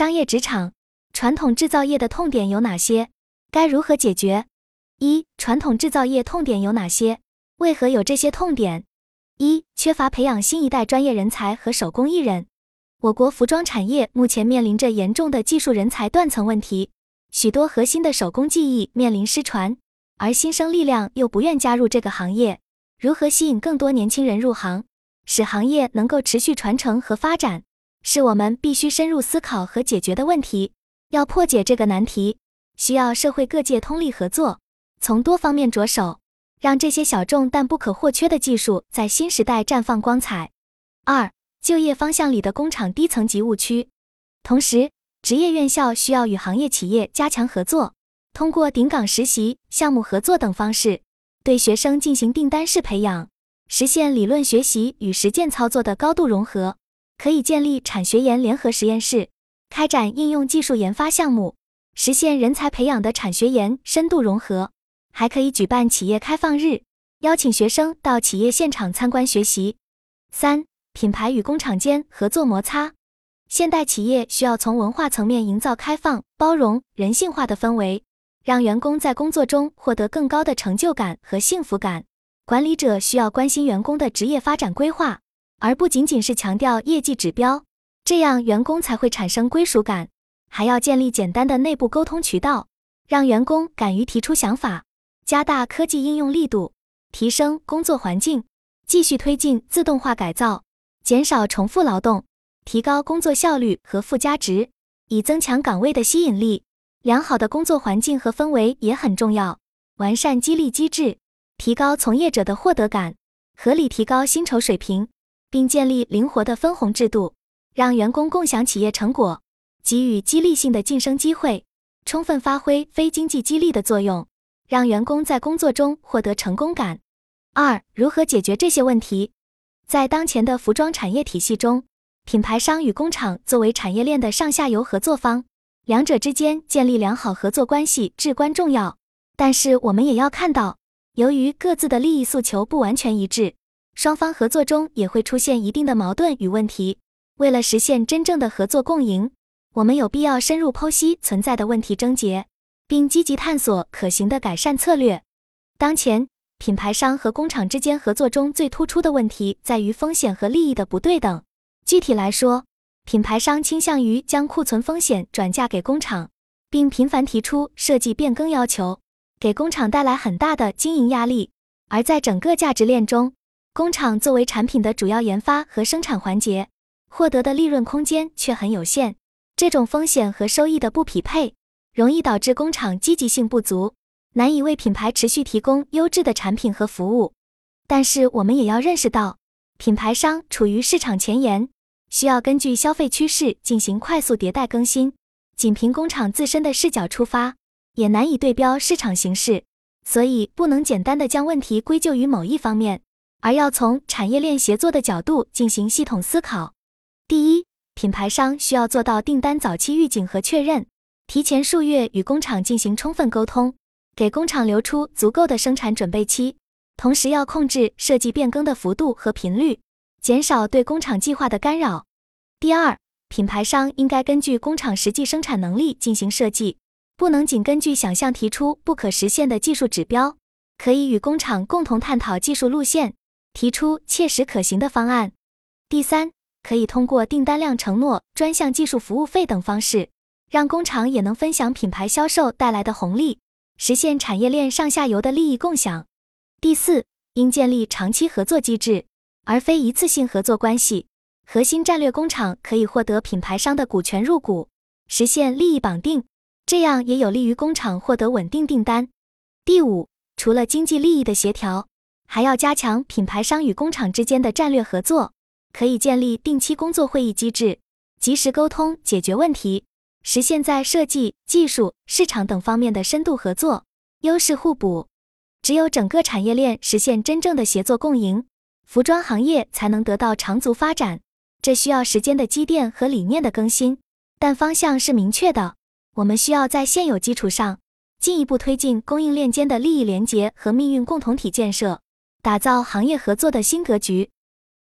商业职场传统制造业的痛点有哪些？该如何解决？一、传统制造业痛点有哪些？为何有这些痛点？一、缺乏培养新一代专业人才和手工艺人。我国服装产业目前面临着严重的技术人才断层问题，许多核心的手工技艺面临失传，而新生力量又不愿加入这个行业。如何吸引更多年轻人入行，使行业能够持续传承和发展，是我们必须深入思考和解决的问题。要破解这个难题，需要社会各界通力合作，从多方面着手，让这些小众但不可或缺的技术在新时代绽放光彩。二、就业方向里的工厂低层级误区。同时，职业院校需要与行业企业加强合作，通过顶岗实习、项目合作等方式。对学生进行订单式培养，实现理论学习与实践操作的高度融合。可以建立产学研联合实验室，开展应用技术研发项目，实现人才培养的产学研深度融合。还可以举办企业开放日，邀请学生到企业现场参观学习。三、品牌与工厂间合作摩擦。现代企业需要从文化层面营造开放、包容、人性化的氛围。让员工在工作中获得更高的成就感和幸福感。管理者需要关心员工的职业发展规划，而不仅仅是强调业绩指标，这样员工才会产生归属感。还要建立简单的内部沟通渠道，让员工敢于提出想法。加大科技应用力度，提升工作环境，继续推进自动化改造，减少重复劳动，提高工作效率和附加值，以增强岗位的吸引力。良好的工作环境和氛围也很重要。完善激励机制，提高从业者的获得感，合理提高薪酬水平，并建立灵活的分红制度，让员工共享企业成果，给予激励性的晋升机会，充分发挥非经济激励的作用，让员工在工作中获得成功感。二、如何解决这些问题？在当前的服装产业体系中，品牌商与工厂作为产业链的上下游合作方。两者之间建立良好合作关系至关重要，但是我们也要看到，由于各自的利益诉求不完全一致，双方合作中也会出现一定的矛盾与问题。为了实现真正的合作共赢，我们有必要深入剖析存在的问题症结，并积极探索可行的改善策略。当前，品牌商和工厂之间合作中最突出的问题在于风险和利益的不对等。具体来说，品牌商倾向于将库存风险转嫁给工厂，并频繁提出设计变更要求，给工厂带来很大的经营压力。而在整个价值链中，工厂作为产品的主要研发和生产环节，获得的利润空间却很有限。这种风险和收益的不匹配，容易导致工厂积极性不足，难以为品牌持续提供优质的产品和服务。但是，我们也要认识到，品牌商处于市场前沿。需要根据消费趋势进行快速迭代更新，仅凭工厂自身的视角出发，也难以对标市场形势。所以，不能简单的将问题归咎于某一方面，而要从产业链协作的角度进行系统思考。第一，品牌商需要做到订单早期预警和确认，提前数月与工厂进行充分沟通，给工厂留出足够的生产准备期，同时要控制设计变更的幅度和频率。减少对工厂计划的干扰。第二，品牌商应该根据工厂实际生产能力进行设计，不能仅根据想象提出不可实现的技术指标，可以与工厂共同探讨技术路线，提出切实可行的方案。第三，可以通过订单量承诺、专项技术服务费等方式，让工厂也能分享品牌销售带来的红利，实现产业链上下游的利益共享。第四，应建立长期合作机制。而非一次性合作关系，核心战略工厂可以获得品牌商的股权入股，实现利益绑定，这样也有利于工厂获得稳定订单。第五，除了经济利益的协调，还要加强品牌商与工厂之间的战略合作，可以建立定期工作会议机制，及时沟通解决问题，实现在设计、技术、市场等方面的深度合作，优势互补。只有整个产业链实现真正的协作共赢。服装行业才能得到长足发展，这需要时间的积淀和理念的更新，但方向是明确的。我们需要在现有基础上，进一步推进供应链间的利益连结和命运共同体建设，打造行业合作的新格局。